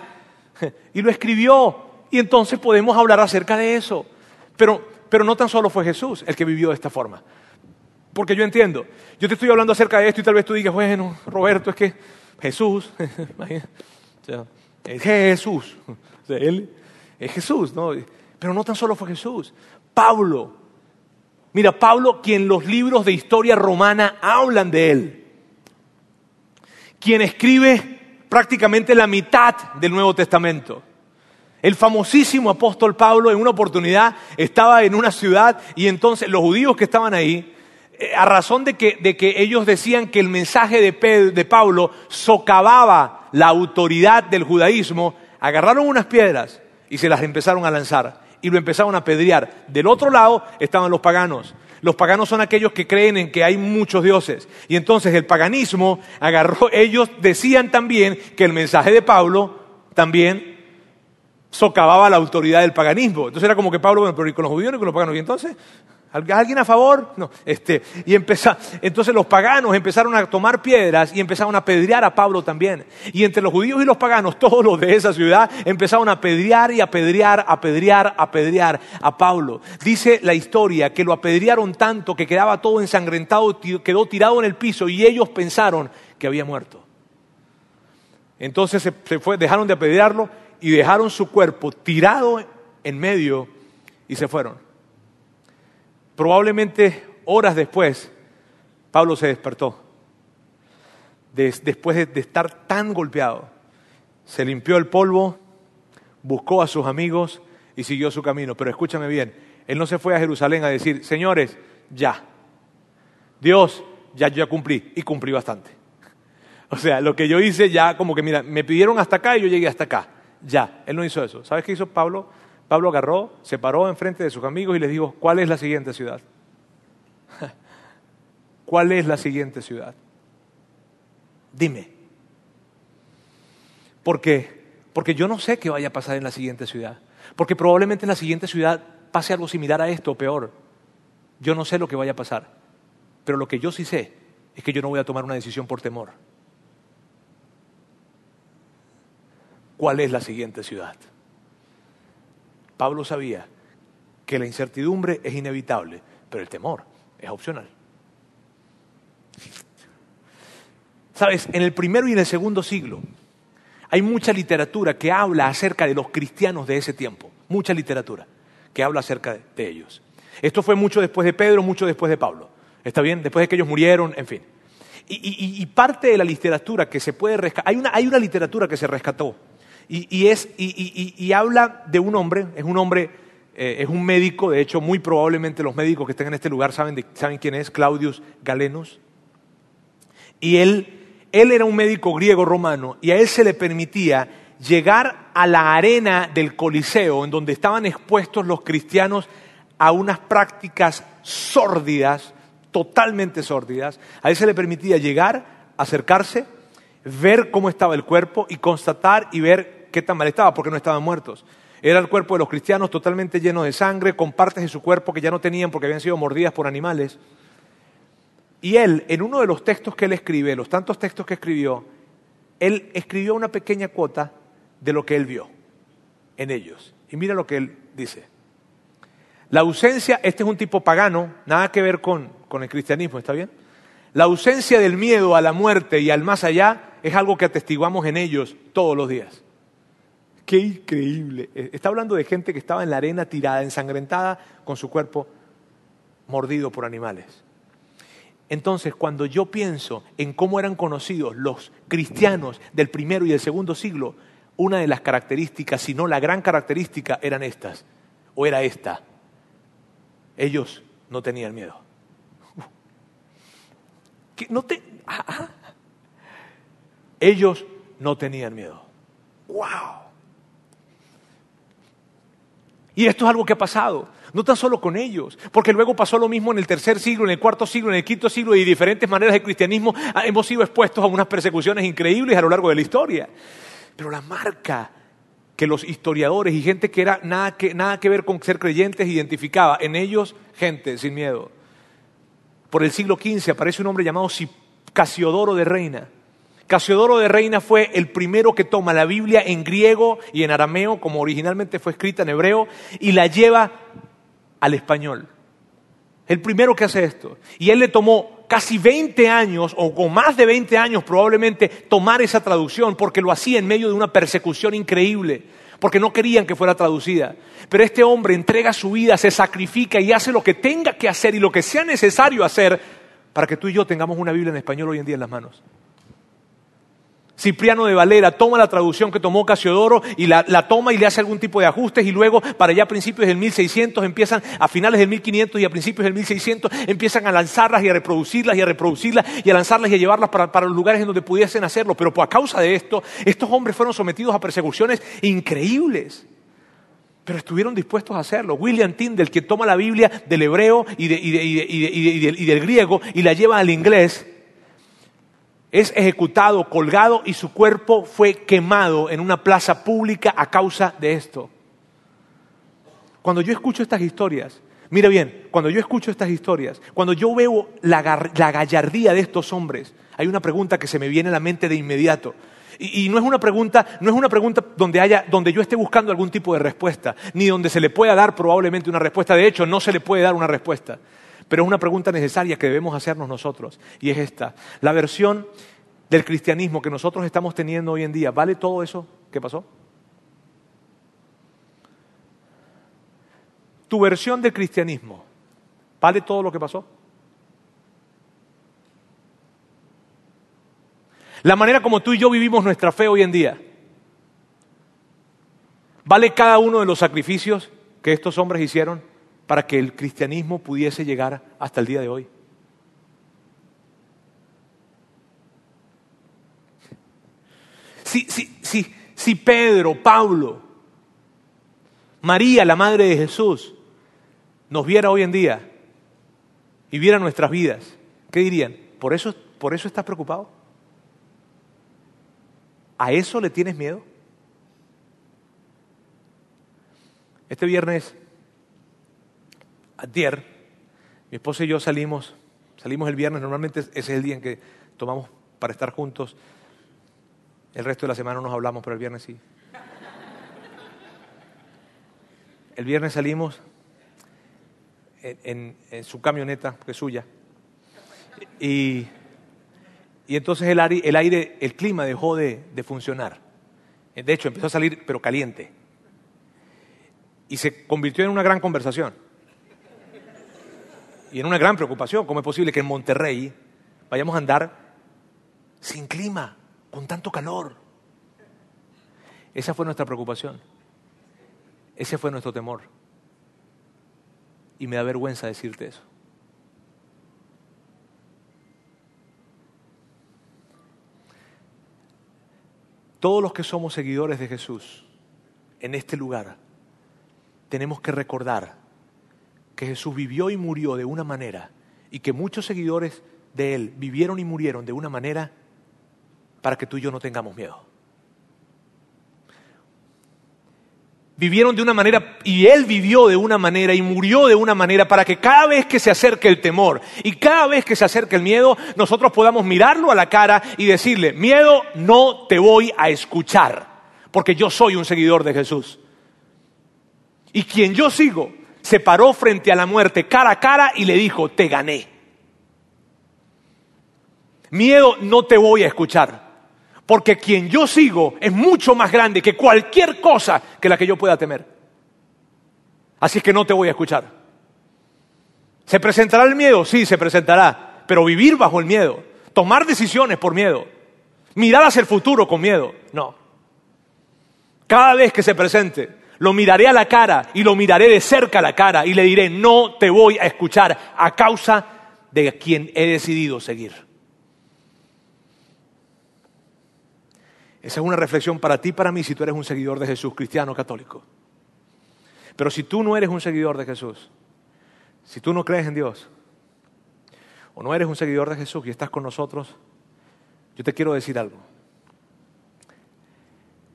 y lo escribió y entonces podemos hablar acerca de eso. Pero, pero no tan solo fue Jesús el que vivió de esta forma. Porque yo entiendo, yo te estoy hablando acerca de esto y tal vez tú digas, bueno, Roberto, es que Jesús, es Jesús, él es Jesús, ¿no? Pero no tan solo fue Jesús, Pablo. Mira, Pablo, quien los libros de historia romana hablan de él, quien escribe prácticamente la mitad del Nuevo Testamento. El famosísimo apóstol Pablo en una oportunidad estaba en una ciudad y entonces los judíos que estaban ahí, eh, a razón de que, ellos decían que el mensaje de, de Pablo socavaba la autoridad del judaísmo, agarraron unas piedras y se las empezaron a lanzar y lo empezaron a pedrear. Del otro lado estaban los paganos. Los paganos son aquellos que creen en que hay muchos dioses. Y entonces el paganismo agarró, ellos decían también que el mensaje de Pablo también socavaba la autoridad del paganismo. Entonces era como que Pablo, bueno, pero ¿y con los judíos y con los paganos? ¿Y entonces? ¿Alguien a favor? No. Este, y empezó, entonces los paganos empezaron a tomar piedras y empezaron a pedrear a Pablo también. Y entre los judíos y los paganos, todos los de esa ciudad, empezaron a pedrear y a pedrear, a pedrear, a pedrear a Pablo. Dice la historia que lo apedrearon tanto que quedaba todo ensangrentado, quedó tirado en el piso y ellos pensaron que había muerto. Entonces se, fue, dejaron de apedrearlo y dejaron su cuerpo tirado en medio y se fueron. Probablemente horas después, Pablo se despertó. después de, estar tan golpeado, se limpió el polvo, buscó a sus amigos y siguió su camino. Pero escúchame bien, él no se fue a Jerusalén a decir, señores, ya, Dios, ya yo ya cumplí y cumplí bastante. O sea, lo que yo hice ya como que, mira, me pidieron hasta acá y yo llegué hasta acá ya. Él no hizo eso. ¿Sabes qué hizo Pablo? Pablo agarró, se paró enfrente de sus amigos y les dijo, ¿cuál es la siguiente ciudad? ¿Cuál es la siguiente ciudad? Dime. ¿Por qué? Porque yo no sé qué vaya a pasar en la siguiente ciudad. Porque probablemente en la siguiente ciudad pase algo similar a esto o peor. Yo no sé lo que vaya a pasar. Pero lo que yo sí sé es que yo no voy a tomar una decisión por temor. Cuál es la siguiente ciudad. Pablo sabía que la incertidumbre es inevitable, pero el temor es opcional. Sabes, en el primero y en el segundo siglo hay mucha literatura que habla acerca de los cristianos de ese tiempo, mucha literatura que habla acerca de ellos. Esto fue mucho después de Pedro, mucho después de Pablo. ¿Está bien? Después de que ellos murieron, en fin. Y, parte de la literatura que se puede rescatar, hay una, hay una literatura que se rescató y, es, y, habla de un hombre, es un hombre, eh, es un médico, de hecho muy probablemente los médicos que estén en este lugar saben, saben quién es, Claudius Galenus. Y él, él era un médico griego romano y a él se le permitía llegar a la arena del Coliseo, en donde estaban expuestos los cristianos a unas prácticas sórdidas, totalmente sórdidas. A él se le permitía llegar, acercarse, ver cómo estaba el cuerpo y constatar y ver qué tan mal estaba, porque no estaban muertos. Era el cuerpo de los cristianos totalmente lleno de sangre, con partes de su cuerpo que ya no tenían porque habían sido mordidas por animales. Y él, en uno de los textos que él escribe, los tantos textos que escribió, él escribió una pequeña cuota de lo que él vio en ellos. Y mira lo que él dice. La ausencia, este es un tipo pagano, nada que ver con, con el cristianismo, ¿está bien? La ausencia del miedo a la muerte y al más allá es algo que atestiguamos en ellos todos los días. Qué increíble. Eh, está hablando de gente que estaba en la arena tirada, ensangrentada, con su cuerpo mordido por animales. Entonces, cuando yo pienso en cómo eran conocidos los cristianos del primero y del segundo siglo, una de las características, si no la gran característica, eran estas, o era esta. Ellos no tenían miedo. no te, ah, ah. Ellos no tenían miedo. ¡Wow! Y esto es algo que ha pasado, no tan solo con ellos, porque luego pasó lo mismo en el tercer siglo, en el cuarto siglo, en el quinto siglo, y de diferentes maneras de cristianismo hemos sido expuestos a unas persecuciones increíbles a lo largo de la historia. Pero la marca que los historiadores y gente que era nada que, nada que ver con ser creyentes identificaba, en ellos gente sin miedo. Por el siglo XV aparece un hombre llamado Casiodoro de Reina. Casiodoro de Reina fue el primero que toma la Biblia en griego y en arameo, como originalmente fue escrita en hebreo, y la lleva al español. El primero que hace esto. Y él le tomó casi 20 años, o con más de 20 años probablemente, tomar esa traducción, porque lo hacía en medio de una persecución increíble, porque no querían que fuera traducida. Pero este hombre entrega su vida, se sacrifica y hace lo que tenga que hacer y lo que sea necesario hacer para que tú y yo tengamos una Biblia en español hoy en día en las manos. Cipriano de Valera toma la traducción que tomó Casiodoro y la, toma y le hace algún tipo de ajustes y luego para allá a principios del 1600 empiezan, a finales del 1500 y a principios del 1600 empiezan a lanzarlas y a reproducirlas y a reproducirlas y a lanzarlas y a llevarlas para, para los lugares en donde pudiesen hacerlo. Pero por causa de esto, estos hombres fueron sometidos a persecuciones increíbles. Pero estuvieron dispuestos a hacerlo. William Tyndale, que toma la Biblia del hebreo y, y del griego y la lleva al inglés, es ejecutado, colgado y su cuerpo fue quemado en una plaza pública a causa de esto. Cuando yo escucho estas historias, mira bien, cuando yo escucho estas historias, cuando yo veo la, gallardía de estos hombres, hay una pregunta que se me viene a la mente de inmediato. Y, no es una pregunta, no es una pregunta donde, haya, donde yo esté buscando algún tipo de respuesta, ni donde se le pueda dar probablemente una respuesta. De hecho, no se le puede dar una respuesta. Pero es una pregunta necesaria que debemos hacernos nosotros. Y es esta. La versión del cristianismo que nosotros estamos teniendo hoy en día, ¿vale todo eso que pasó? Tu versión del cristianismo, ¿vale todo lo que pasó? La manera como tú y yo vivimos nuestra fe hoy en día, ¿vale cada uno de los sacrificios que estos hombres hicieron para que el cristianismo pudiese llegar hasta el día de hoy? Si, si, si Pedro, Pablo, María, la madre de Jesús, nos viera hoy en día y viera nuestras vidas, ¿qué dirían? ¿Por eso, por eso estás preocupado? ¿A eso le tienes miedo? Este viernes, ayer, mi esposa y yo salimos, salimos el viernes, normalmente ese es el día en que tomamos para estar juntos. El resto de la semana no nos hablamos, pero el viernes sí. El viernes salimos en, su camioneta, que es suya, y, entonces el aire, el, clima dejó de, de funcionar. De hecho, empezó a salir, pero caliente. Y se convirtió en una gran conversación. Y en una gran preocupación. ¿Cómo es posible que en Monterrey vayamos a andar sin clima? con tanto calor? Esa fue nuestra preocupación. Ese fue nuestro temor. Y me da vergüenza decirte eso. Todos los que somos seguidores de Jesús en este lugar, tenemos que recordar que Jesús vivió y murió de una manera y que muchos seguidores de Él vivieron y murieron de una manera para que tú y yo no tengamos miedo. vivieron de una manera y Él vivió de una manera y murió de una manera para que cada vez que se acerque el temor y cada vez que se acerque el miedo, nosotros podamos mirarlo a la cara y decirle, miedo, no te voy a escuchar, porque yo soy un seguidor de Jesús. Y quien yo sigo se paró frente a la muerte cara a cara y le dijo, te gané. Miedo, no te voy a escuchar. Porque quien yo sigo es mucho más grande que cualquier cosa que la que yo pueda temer. Así es que no te voy a escuchar. ¿Se presentará el miedo? Sí, se presentará. Pero vivir bajo el miedo, tomar decisiones por miedo, mirar hacia el futuro con miedo, no. Cada vez que se presente, lo miraré a la cara y lo miraré de cerca a la cara y le diré, no te voy a escuchar a causa de quien he decidido seguir. Esa es una reflexión para ti y para mí si tú eres un seguidor de Jesús, cristiano católico. Pero si tú no eres un seguidor de Jesús, si tú no crees en Dios, o no eres un seguidor de Jesús y estás con nosotros, yo te quiero decir algo.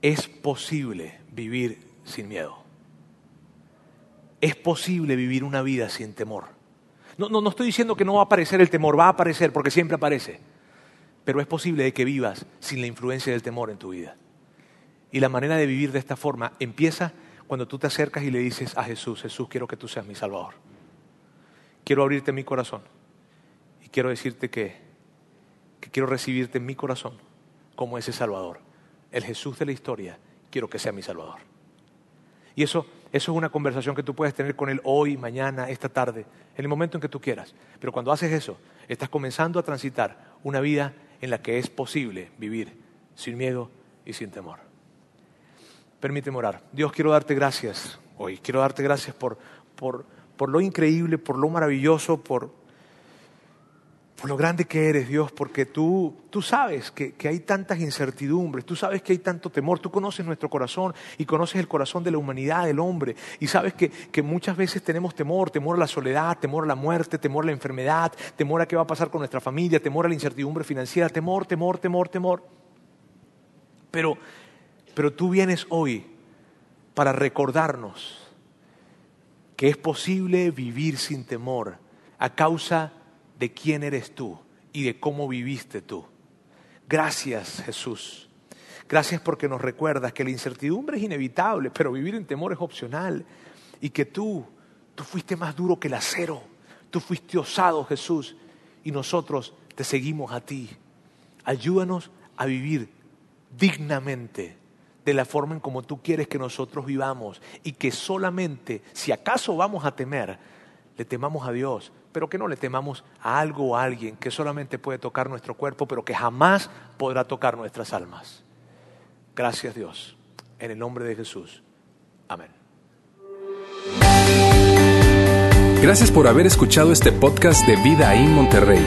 Es posible vivir sin miedo. Es posible vivir una vida sin temor. No, no, no estoy diciendo que no va a aparecer el temor, va a aparecer porque siempre aparece pero es posible que vivas sin la influencia del temor en tu vida. Y la manera de vivir de esta forma empieza cuando tú te acercas y le dices a Jesús, Jesús, quiero que tú seas mi Salvador. Quiero abrirte mi corazón y quiero decirte que, que quiero recibirte en mi corazón como ese Salvador. El Jesús de la historia, quiero que sea mi Salvador. Y eso, eso es una conversación que tú puedes tener con Él hoy, mañana, esta tarde, en el momento en que tú quieras. Pero cuando haces eso, estás comenzando a transitar una vida en la que es posible vivir sin miedo y sin temor. Permíteme orar. Dios, quiero darte gracias hoy. Quiero darte gracias por, por, por lo increíble, por lo maravilloso, por, por lo grande que eres, Dios, porque tú, tú sabes que, que, hay tantas incertidumbres, tú sabes que hay tanto temor, tú conoces nuestro corazón y conoces el corazón de la humanidad, del hombre, y sabes que, que muchas veces tenemos temor, temor a la soledad, temor a la muerte, temor a la enfermedad, temor a qué va a pasar con nuestra familia, temor a la incertidumbre financiera, temor, temor, temor, temor. Pero, pero tú vienes hoy para recordarnos que es posible vivir sin temor a causa de de quién eres tú y de cómo viviste tú. Gracias Jesús. Gracias porque nos recuerdas que la incertidumbre es inevitable, pero vivir en temor es opcional. Y que tú, tú fuiste más duro que el acero. Tú fuiste osado Jesús y nosotros te seguimos a ti. Ayúdanos a vivir dignamente de la forma en como tú quieres que nosotros vivamos y que solamente, si acaso vamos a temer, le temamos a Dios, pero que no le temamos a algo o a alguien que solamente puede tocar nuestro cuerpo, pero que jamás podrá tocar nuestras almas. Gracias Dios. En el nombre de Jesús. Amén. Gracias por haber escuchado este podcast de Vida en Monterrey.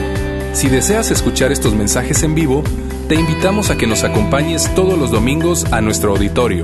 Si deseas escuchar estos mensajes en vivo, te invitamos a que nos acompañes todos los domingos a nuestro auditorio.